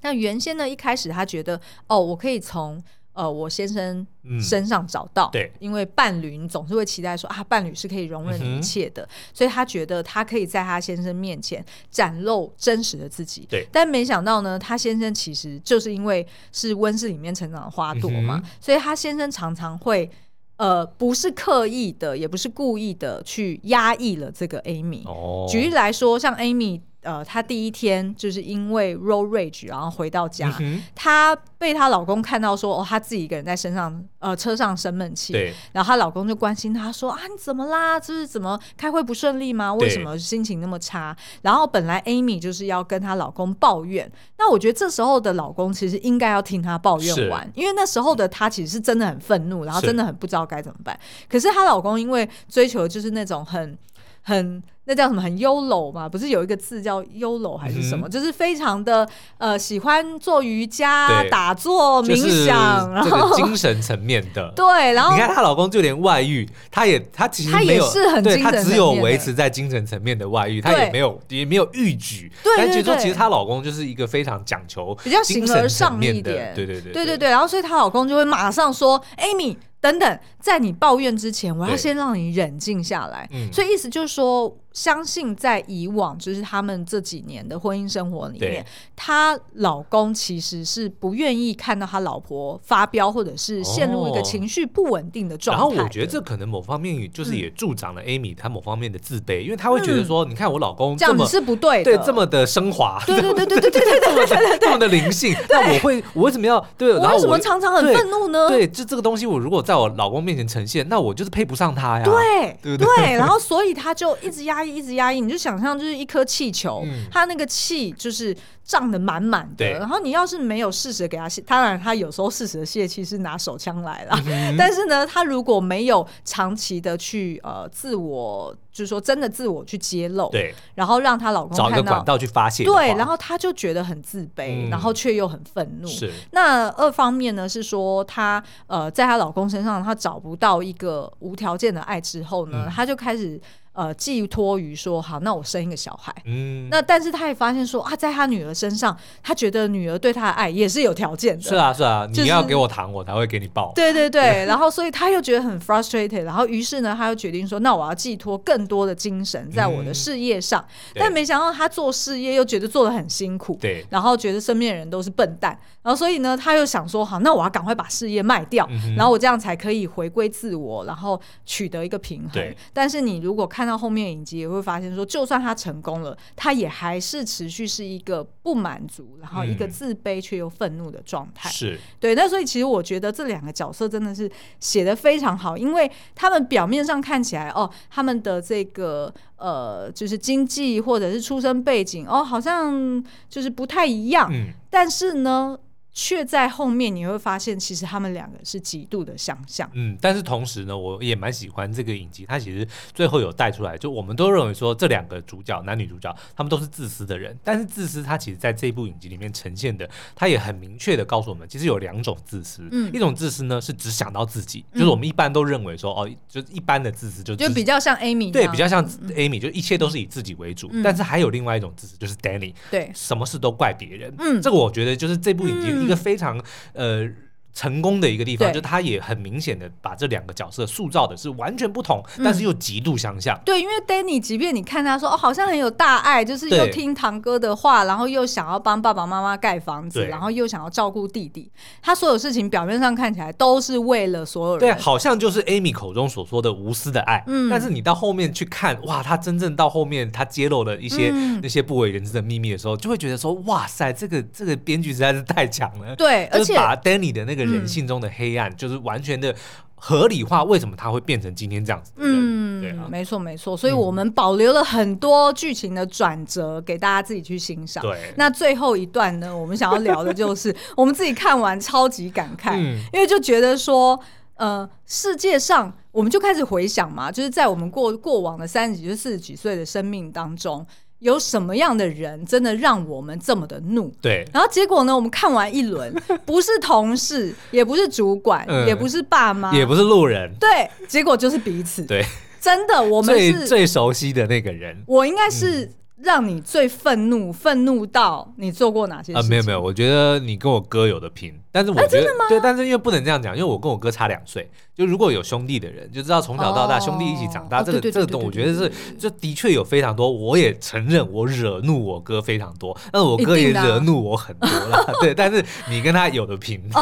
那原先呢，一开始他觉得，哦，我可以从。呃，我先生身上找到，嗯、对，因为伴侣你总是会期待说啊，伴侣是可以容忍一切的，嗯、所以他觉得他可以在他先生面前展露真实的自己，对。但没想到呢，他先生其实就是因为是温室里面成长的花朵嘛，嗯、所以他先生常常会呃，不是刻意的，也不是故意的去压抑了这个 Amy。哦，举例来说，像 Amy。呃，她第一天就是因为 road rage，然后回到家，她、嗯、被她老公看到说，哦，她自己一个人在身上，呃，车上生闷气。对。然后她老公就关心她说，啊，你怎么啦？就是怎么开会不顺利吗？为什么心情那么差？然后本来 Amy 就是要跟她老公抱怨，那我觉得这时候的老公其实应该要听她抱怨完，因为那时候的她其实是真的很愤怒，然后真的很不知道该怎么办。可是她老公因为追求就是那种很很。那叫什么？很 YOLO 嘛？不是有一个字叫 YOLO 还是什么？嗯、就是非常的呃，喜欢做瑜伽、打坐、冥想，然后精神层面的。对，然后你看她老公就连外遇，她也她其实没有，他也是很精神只有维持在精神层面的外遇，她也没有也没有欲举。对，但其实说其实她老公就是一个非常讲求比较形而上一点。对对对对对对对。然后所以她老公就会马上说：“Amy，等等，在你抱怨之前，我要先让你冷静下来。”嗯，所以意思就是说。相信在以往，就是他们这几年的婚姻生活里面，她老公其实是不愿意看到他老婆发飙，或者是陷入一个情绪不稳定的状态。然后我觉得这可能某方面就是也助长了 Amy 她某方面的自卑，因为她会觉得说，你看我老公这么是不对，对这么的升华，对对对对对对对，这么 这么的灵性，那我会我为什么要对？然后为什么常常很愤怒呢？对，就这个东西，我如果在我老公面前呈现，那我就是配不上他呀。对对对，然后所以他就一直压抑，一直压抑，你就。想象就是一颗气球，嗯、它那个气就是胀得满满的。然后你要是没有适时给他泄，当然他有时候适时的泄气是拿手枪来了。嗯、但是呢，他如果没有长期的去呃自我，就是说真的自我去揭露，对，然后让她老公找一个管道去发泄，对，然后他就觉得很自卑，嗯、然后却又很愤怒。是那二方面呢，是说她呃在她老公身上，她找不到一个无条件的爱之后呢，她、嗯、就开始。呃，寄托于说好，那我生一个小孩。嗯，那但是他也发现说啊，在他女儿身上，他觉得女儿对他的爱也是有条件的。是啊，是啊，就是、你要给我糖，我才会给你抱。对对对，然后所以他又觉得很 frustrated，然后于是呢，他又决定说，那我要寄托更多的精神在我的事业上。嗯、但没想到他做事业又觉得做的很辛苦，对，然后觉得身边的人都是笨蛋，然后所以呢，他又想说好，那我要赶快把事业卖掉，嗯、然后我这样才可以回归自我，然后取得一个平衡。但是你如果看到后面影集。也会发现说，就算他成功了，他也还是持续是一个不满足，然后一个自卑却又愤怒的状态。是对，那所以其实我觉得这两个角色真的是写的非常好，因为他们表面上看起来哦，他们的这个呃，就是经济或者是出身背景哦，好像就是不太一样，嗯，但是呢。却在后面你会发现，其实他们两个是极度的相像。嗯，但是同时呢，我也蛮喜欢这个影集，它其实最后有带出来，就我们都认为说这两个主角，男女主角，他们都是自私的人。但是自私，它其实在这部影集里面呈现的，它也很明确的告诉我们，其实有两种自私。嗯，一种自私呢是只想到自己，就是我们一般都认为说，哦，就一般的自私就就比较像 Amy，对，比较像 Amy，就一切都是以自己为主。但是还有另外一种自私，就是 Danny，对，什么事都怪别人。嗯，这个我觉得就是这部影集一个非常。呃。成功的一个地方，就他也很明显的把这两个角色塑造的是完全不同，嗯、但是又极度相像。对，因为 Danny，即便你看他说哦，好像很有大爱，就是又听堂哥的话，然后又想要帮爸爸妈妈盖房子，然后又想要照顾弟弟，他所有事情表面上看起来都是为了所有人。对，好像就是 Amy 口中所说的无私的爱。嗯。但是你到后面去看，哇，他真正到后面他揭露了一些、嗯、那些不为人知的秘密的时候，就会觉得说，哇塞，这个这个编剧实在是太强了。对，而且把 Danny 的那个人性中的黑。黑暗就是完全的合理化，为什么他会变成今天这样子？嗯，对啊，没错没错，所以我们保留了很多剧情的转折给大家自己去欣赏。对，那最后一段呢，我们想要聊的就是 我们自己看完超级感慨，嗯、因为就觉得说，呃，世界上我们就开始回想嘛，就是在我们过过往的三十几、四十几岁的生命当中。有什么样的人真的让我们这么的怒？对。然后结果呢？我们看完一轮，不是同事，也不是主管，嗯、也不是爸妈，也不是路人。对，结果就是彼此。对，真的，我们是最最熟悉的那个人。我应该是。嗯让你最愤怒，愤怒到你做过哪些事情？啊，没有没有，我觉得你跟我哥有的拼，但是我觉得、啊、真的吗？对，但是因为不能这样讲，因为我跟我哥差两岁，就如果有兄弟的人就知道从小到大兄弟一起长大，这个这个东我觉得是，就的确有非常多，我也承认我惹怒我哥非常多，但是我哥也惹怒我很多了，对，但是你跟他有的拼，哦，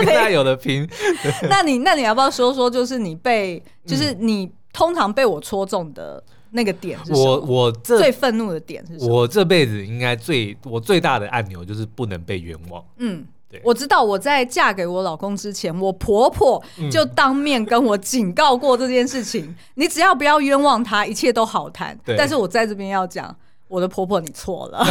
你跟他有的 拼，那你那你要不要说说，就是你被，就是你通常被我戳中的？那个点是什么？我我这最愤怒的点是什么？我这辈子应该最我最大的按钮就是不能被冤枉。嗯，对，我知道我在嫁给我老公之前，我婆婆就当面跟我警告过这件事情：嗯、你只要不要冤枉他，一切都好谈。但是我在这边要讲。我的婆婆，你错了，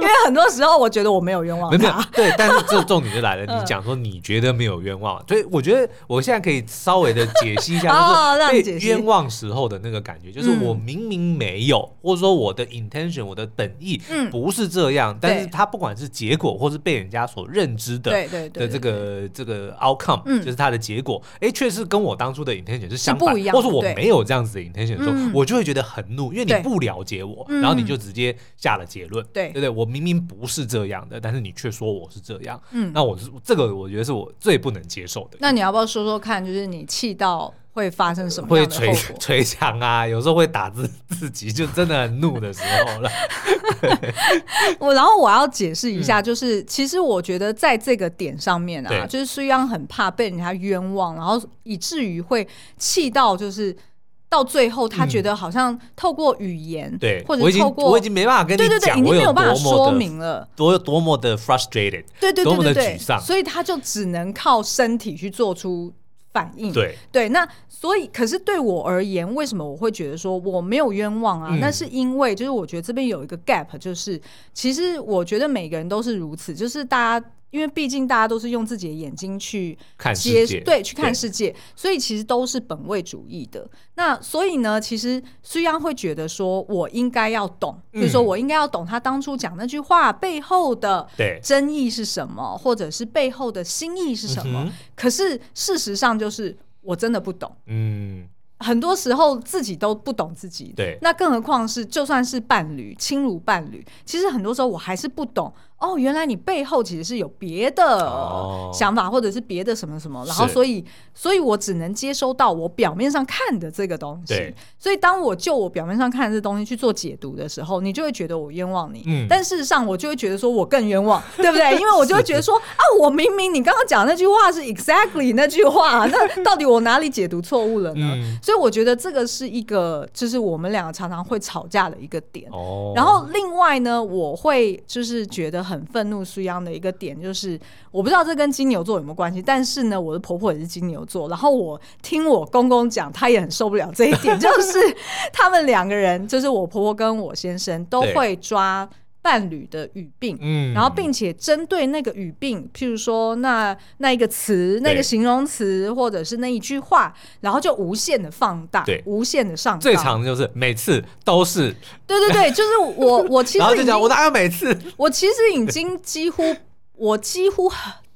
因为很多时候我觉得我没有冤枉她。对，但是这重点就来了，你讲说你觉得没有冤枉，所以我觉得我现在可以稍微的解析一下，就是被冤枉时候的那个感觉，就是我明明没有，或者说我的 intention，我的本意不是这样，但是他不管是结果，或是被人家所认知的，对对的这个这个 outcome，就是他的结果，哎，确实跟我当初的 intention 是相反，或是我没有这样子的 intention 的时候，我就会觉得很怒，因为你不了解我。然后你就直接下了结论，对对对，我明明不是这样的，但是你却说我是这样，嗯，那我是这个，我觉得是我最不能接受的。那你要不要说说看，就是你气到会发生什么？会 捶捶墙啊，有时候会打自 自己，就真的很怒的时候了。我然后我要解释一下，就是、嗯、其实我觉得在这个点上面啊，就是虽然很怕被人家冤枉，然后以至于会气到就是。到最后，他觉得好像透过语言，对，或者透过我已经没办法跟你讲，对对对，已经没有办法说明了，多有多么的 frustrated，对对对对对，所以他就只能靠身体去做出反应。对对，那所以，可是对我而言，为什么我会觉得说我没有冤枉啊？那是因为就是我觉得这边有一个 gap，就是其实我觉得每个人都是如此，就是大家。因为毕竟大家都是用自己的眼睛去看世界，对，去看世界，所以其实都是本位主义的。那所以呢，其实虽然会觉得说我应该要懂，嗯、就是说我应该要懂他当初讲那句话背后的争议是什么，或者是背后的心意是什么。嗯、可是事实上就是我真的不懂。嗯。很多时候自己都不懂自己，对，那更何况是就算是伴侣，亲如伴侣，其实很多时候我还是不懂哦，原来你背后其实是有别的想法，或者是别的什么什么，然后所以，所以我只能接收到我表面上看的这个东西，所以当我就我表面上看的这东西去做解读的时候，你就会觉得我冤枉你，嗯，但事实上我就会觉得说我更冤枉，对不对？因为我就会觉得说 啊，我明明你刚刚讲的那句话是 exactly 那句话，那到底我哪里解读错误了呢？所以我觉得这个是一个，就是我们两个常常会吵架的一个点。哦。然后另外呢，我会就是觉得很愤怒、舒央的一个点，就是我不知道这跟金牛座有没有关系，但是呢，我的婆婆也是金牛座，然后我听我公公讲，他也很受不了这一点，就是他们两个人，就是我婆婆跟我先生都会抓。伴侣的语病，嗯，然后并且针对那个语病，譬如说那那一个词、那个形容词，或者是那一句话，然后就无限的放大，对，无限的上。最长的就是每次都是，对对对，就是我我其实 然后就讲我哪有每次，我其实已经几乎我几乎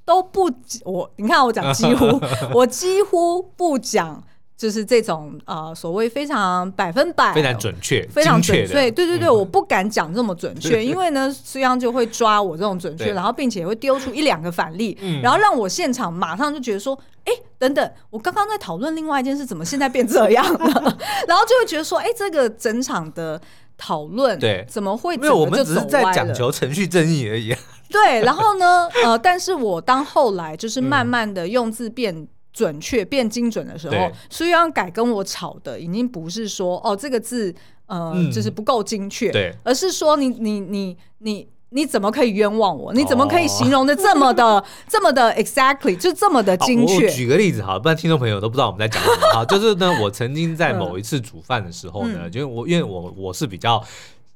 都不我你看我讲几乎 我几乎不讲。就是这种呃，所谓非常百分百、非常准确、非常准确，对对对，我不敢讲这么准确，因为呢，虽然就会抓我这种准确，然后并且会丢出一两个反例，然后让我现场马上就觉得说，哎，等等，我刚刚在讨论另外一件事，怎么现在变这样了？然后就会觉得说，哎，这个整场的讨论，对，怎么会？没有，我们只是在讲求程序正义而已。对，然后呢，呃，但是我当后来就是慢慢的用字变。准确变精准的时候，虽然改跟我吵的已经不是说哦这个字呃、嗯、就是不够精确，对，而是说你你你你你怎么可以冤枉我？你怎么可以形容的这么的、哦、这么的 exactly 就这么的精确？我举个例子好，不然听众朋友都不知道我们在讲什么。好，就是呢，我曾经在某一次煮饭的时候呢，嗯、就我因为我我是比较。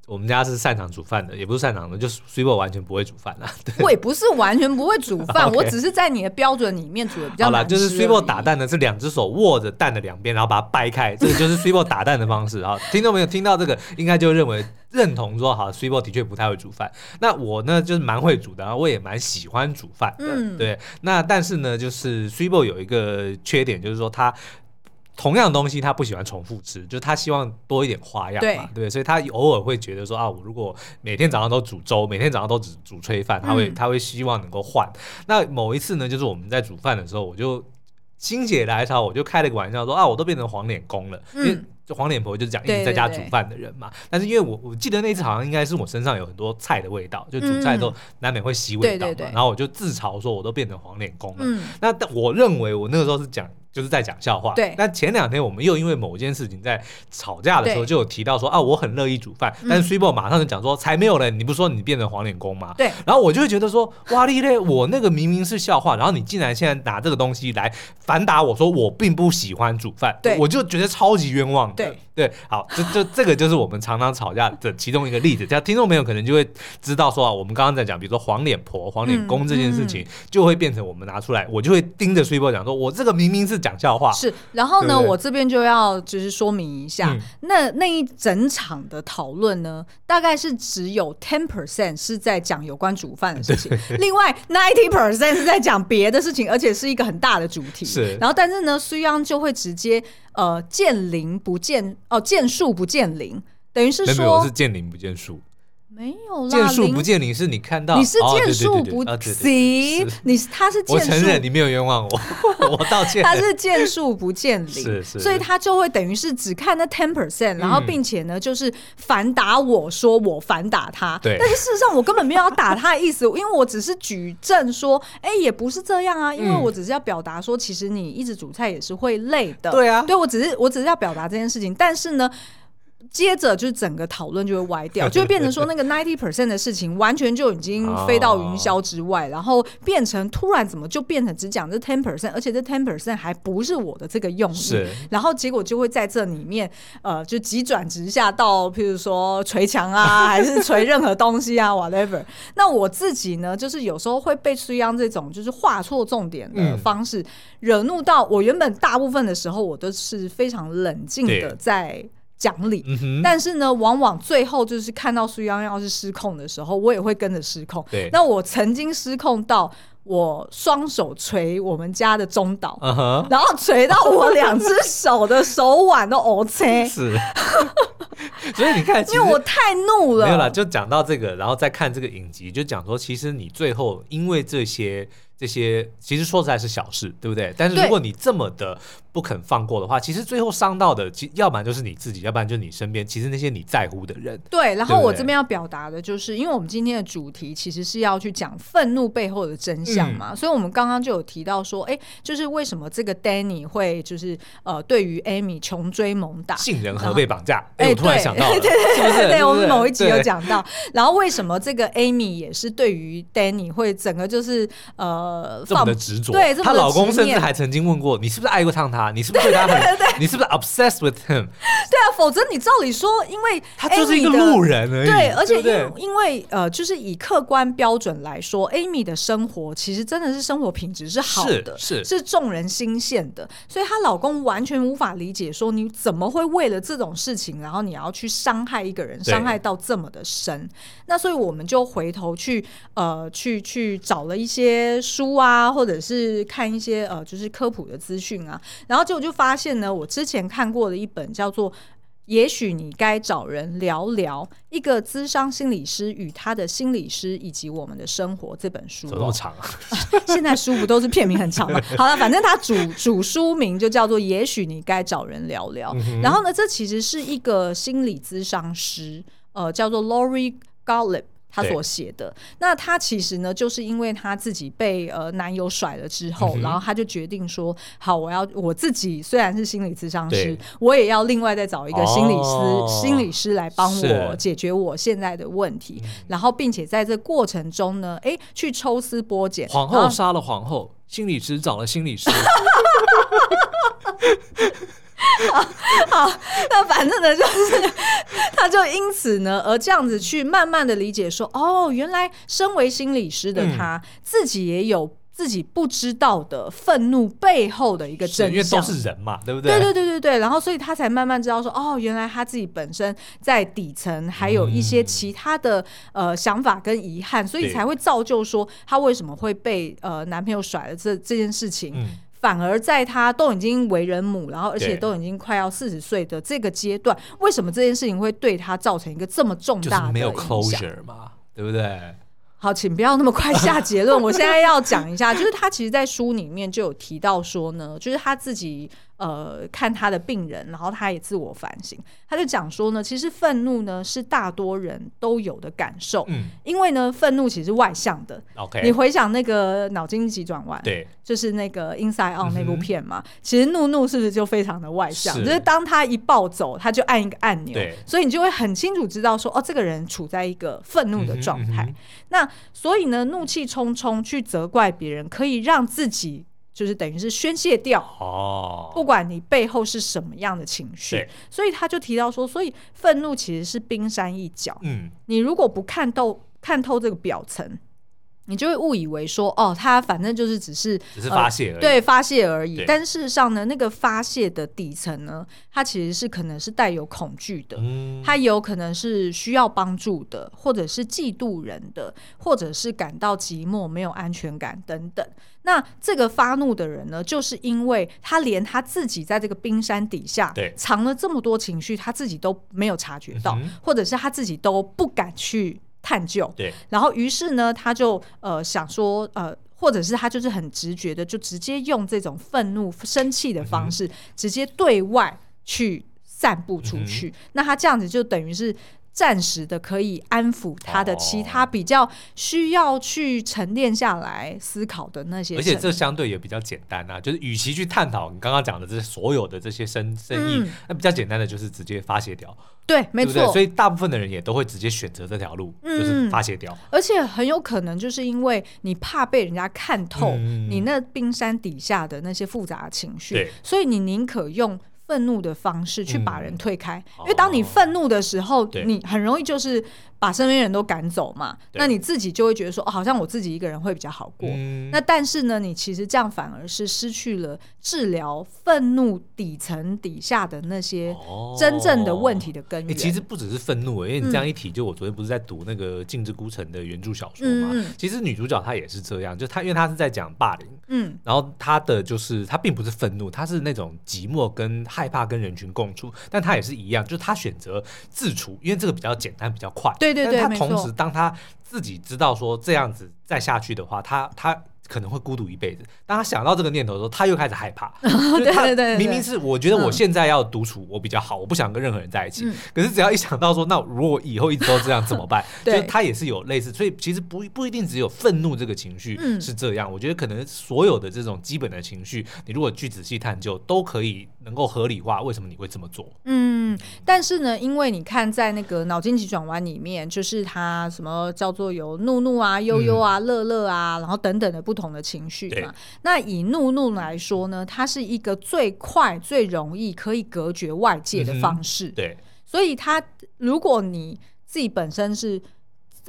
我们家是擅长煮饭的，也不是擅长的，就是 Swiftle 完全不会煮饭啊。我也不是完全不会煮饭，我只是在你的标准里面煮的比较好啦。就是 Swiftle 打蛋呢，是两只手握着蛋的两边，然后把它掰开，这个就是 Swiftle 打蛋的方式啊。听众朋友听到这个，应该就认为认同说，好，Swiftle 的确不太会煮饭。那我呢，就是蛮会煮的，然后我也蛮喜欢煮饭的。嗯，对。那但是呢，就是 Swiftle 有一个缺点，就是说它。同样的东西，他不喜欢重复吃，就是他希望多一点花样嘛，对，对，所以他偶尔会觉得说啊，我如果每天早上都煮粥，每天早上都只煮炊饭，他会、嗯、他会希望能够换。那某一次呢，就是我们在煮饭的时候，我就心血来潮，我就开了个玩笑说啊，我都变成黄脸公了，嗯、因为就黄脸婆就是讲一直在家煮饭的人嘛。对对对，但是因为我我记得那次好像应该是我身上有很多菜的味道，就煮菜都难免会吸味道然后我就自嘲说我都变成黄脸公了。嗯、那我认为我那个时候是讲。就是在讲笑话。对。但前两天我们又因为某件事情在吵架的时候，就有提到说啊，我很乐意煮饭，但是 Swiftle 马上就讲说才没有嘞，你不说你变成黄脸公吗？对。然后我就会觉得说哇哩嘞，我那个明明是笑话，然后你竟然现在拿这个东西来反打我说我并不喜欢煮饭，对，我就觉得超级冤枉的。对。对，好，这这这个就是我们常常吵架的其中一个例子。这样听众朋友可能就会知道说啊，我们刚刚在讲，比如说黄脸婆、黄脸公这件事情，就会变成我们拿出来，我就会盯着 Swiftle 讲说，我这个明明是讲笑话。是，然后呢，对对，我这边就要就是说明一下，嗯、那那一整场的讨论呢，大概是只有 ten percent 是在讲有关煮饭的事情，另外 ninety percent 是在讲别的事情，而且是一个很大的主题。是，然后但是呢，苏央就会直接。呃，见零不见哦，见树不见林，等于是说，是见林不见树。没有啦，见树不见林是你看到，你是见树不行，你是他是我承认你没有冤枉我，我道歉。他是见树不见林，是是，所以他就会等于是只看那 ten percent，然后并且呢，就是反打我说我反打他，对，但是事实上我根本没有要打他的意思，因为我只是举证说，哎，也不是这样啊，因为我只是要表达说，其实你一直煮菜也是会累的，对啊，对我只是我只是要表达这件事情，但是呢。接着就是整个讨论就会歪掉，就会变成说那个 ninety percent 的事情完全就已经飞到云霄之外，然后变成突然怎么就变成只讲这 ten percent，而且这 ten percent 还不是我的这个用意，然后结果就会在这里面呃就急转直下到譬如说捶墙啊，还是捶任何东西啊 whatever。那我自己呢，就是有时候会被苏央这种就是画错重点的方式惹怒到，我原本大部分的时候我都是非常冷静的在。讲理，嗯、但是呢，往往最后就是看到苏央要是失控的时候，我也会跟着失控。对，那我曾经失控到我双手捶我们家的中岛，然后捶到我两只手的手腕都 OK。是，所以你看，因为我太怒了。没有啦，就讲到这个，然后再看这个影集，就讲说，其实你最后因为这些。这些其实说实在是小事，对不对？但是如果你这么的不肯放过的话，其实最后伤到的，其要不然就是你自己，要不然就是你身边，其实那些你在乎的人。对，然后我这边要表达的就是，因为我们今天的主题其实是要去讲愤怒背后的真相嘛，嗯、所以我们刚刚就有提到说，哎，就是为什么这个 Danny 会就是呃，对于 Amy 穷追猛打，杏仁核被绑架？哎，我突然想到了，对对对对，我们某一集有讲到，然后为什么这个 Amy 也是对于 Danny 会整个就是呃。呃，这么的执着，对，她老公甚至还曾经问过，你是不是爱过上他？你是不是对他很？你是不是 obsessed with him？对啊，否则你照理说，因为他就是一个路人而已。对，而且因因为呃，就是以客观标准来说，Amy 的生活其实真的是生活品质是好的，是是众人新鲜的，所以她老公完全无法理解，说你怎么会为了这种事情，然后你要去伤害一个人，伤害到这么的深？那所以我们就回头去呃，去去找了一些。书啊，或者是看一些呃，就是科普的资讯啊，然后结果就发现呢，我之前看过的一本叫做《也许你该找人聊聊》，一个咨商心理师与他的心理师以及我们的生活这本书，怎么那么长啊？现在书不都是片名很长吗？好了，反正它主主书名就叫做《也许你该找人聊聊》，嗯、然后呢，这其实是一个心理咨商师，呃，叫做 Lori Gottlieb。他所写的，那他其实呢，就是因为他自己被呃男友甩了之后，嗯、然后他就决定说，好，我要我自己虽然是心理咨商师，我也要另外再找一个心理师、哦、心理师来帮我解决我现在的问题，然后并且在这过程中呢，哎，去抽丝剥茧，皇后杀了皇后，心理师找了心理师。好，好，那反正呢，就是他就因此呢，而这样子去慢慢的理解说，哦，原来身为心理师的他、嗯、自己也有。自己不知道的愤怒背后的一个真相，因为都是人嘛，对不对？对对对对对。然后，所以他才慢慢知道说，哦，原来他自己本身在底层还有一些其他的、嗯、呃想法跟遗憾，所以才会造就说他为什么会被呃男朋友甩了这这件事情、嗯，反而在他都已经为人母，然后而且都已经快要四十岁的这个阶段，为什么这件事情会对他造成一个这么重大的影响？就是、没有 closure 嘛，对不对？好，请不要那么快下结论。我现在要讲一下，就是他其实，在书里面就有提到说呢，就是他自己。呃，看他的病人，然后他也自我反省，他就讲说呢，其实愤怒呢是大多人都有的感受，嗯，因为呢，愤怒其实是外向的，OK，你回想那个脑筋急转弯，对，就是那个 Inside Out 那部片嘛，嗯，其实怒怒是不是就非常的外向？是，就是当他一暴走，他就按一个按钮，所以你就会很清楚知道说，哦，这个人处在一个愤怒的状态，嗯。那所以呢，怒气冲冲去责怪别人，可以让自己。就是等于是宣泄掉哦，不管你背后是什么样的情绪，所以他就提到说，所以愤怒其实是冰山一角。嗯，你如果不看透看透这个表层。你就会误以为说，哦，他反正就是只是只是发泄而已，呃，对，发泄而已。但事实上呢，那个发泄的底层呢，它其实是可能是带有恐惧的，嗯，它有可能是需要帮助的，或者是嫉妒人的，或者是感到寂寞、没有安全感等等。那这个发怒的人呢，就是因为他连他自己在这个冰山底下藏了这么多情绪，他自己都没有察觉到，嗯，或者是他自己都不敢去。探究，对，然后于是呢，他就呃想说，呃，或者是他就是很直觉的，就直接用这种愤怒、生气的方式，嗯，直接对外去散布出去。嗯，那他这样子就等于是。暂时的可以安抚他的其他比较需要去沉淀下来思考的那些，而且这相对也比较简单啊。就是与其去探讨你刚刚讲的这些所有的这些生生意，那、嗯、比较简单的就是直接发泄掉。对，没错。所以大部分的人也都会直接选择这条路，就是发泄掉、嗯。而且很有可能就是因为你怕被人家看透你那冰山底下的那些复杂的情绪，所以你宁可用。愤怒的方式去把人推开，嗯、因为当你愤怒的时候，你很容易就是。把身边人都赶走嘛，那你自己就会觉得说，哦，好像我自己一个人会比较好过。嗯、那但是呢，你其实这样反而是失去了治疗愤怒底层底下的那些真正的问题的根源。哦欸、其实不只是愤怒，因为你这样一提，就我昨天不是在读那个《镜之孤城》的原著小说嘛、嗯，其实女主角她也是这样，就她因为她是在讲霸凌，嗯，然后她的就是她并不是愤怒，她是那种寂寞跟害怕跟人群共处，但她也是一样，就是她选择自处，因为这个比较简单，比较快。对对对，他同时，当他自己知道说这样子再下去的话，他他。可能会孤独一辈子。当他想到这个念头的时候，他又开始害怕。对对对，明明是我觉得我现在要独处，我比较好，我不想跟任何人在一起。可是只要一想到说，那如果以后一直都这样怎么办？就他也是有类似，所以其实不不一定只有愤怒这个情绪是这样。我觉得可能所有的这种基本的情绪，你如果去仔细探究，都可以能够合理化为什么你会这么做。嗯，但是呢，因为你看在那个脑筋急转弯里面，就是他什么叫做有怒怒啊、悠悠啊、乐乐啊，然后等等的不。不同的情绪嘛，那以怒怒来说呢，它是一个最快、最容易可以隔绝外界的方式。嗯、对，所以它如果你自己本身是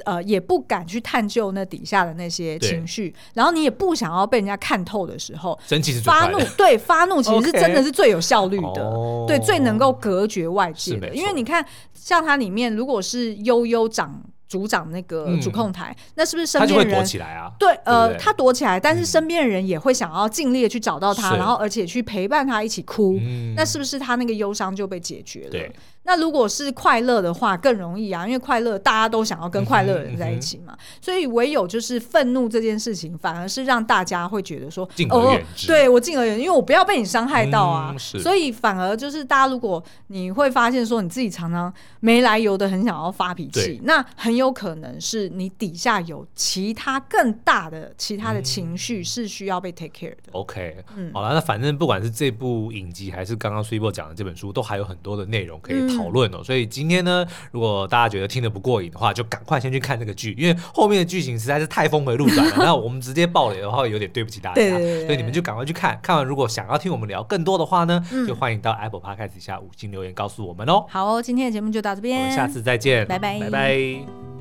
呃也不敢去探究那底下的那些情绪，然后你也不想要被人家看透的时候，生气是发怒，对，发怒其实是 真的是最有效率的，okay. 对，最能够隔绝外界的。因为你看，像它里面如果是悠悠长。组长那个主控台，嗯、那是不是身边人他就会躲起来啊？对，呃，对对，他躲起来，但是身边的人也会想要尽力的去找到他，嗯，然后而且去陪伴他一起哭，那是不是他那个忧伤就被解决了？对。那如果是快乐的话，更容易啊，因为快乐大家都想要跟快乐的人在一起嘛，嗯嗯、所以唯有就是愤怒这件事情，反而是让大家会觉得说，敬而远之。哦，对我敬而远之，因为我不要被你伤害到啊，嗯，所以反而就是大家如果你会发现说，你自己常常没来由的很想要发脾气，那很有可能是你底下有其他更大的其他的情绪是需要被 take care 的。OK，嗯，好了，那反正不管是这部影集还是刚刚 Super 讲的这本书，都还有很多的内容可以讨讨论哦。所以今天呢，如果大家觉得听得不过瘾的话，就赶快先去看这个剧，因为后面的剧情实在是太峰回路转了。那我们直接爆雷的话，有点对不起大家。所以你们就赶快去看，看完如果想要听我们聊更多的话呢，就欢迎到 Apple Podcast 下五星留言告诉我们哦。好哦，今天的节目就到这边，我们下次再见，拜拜，拜拜。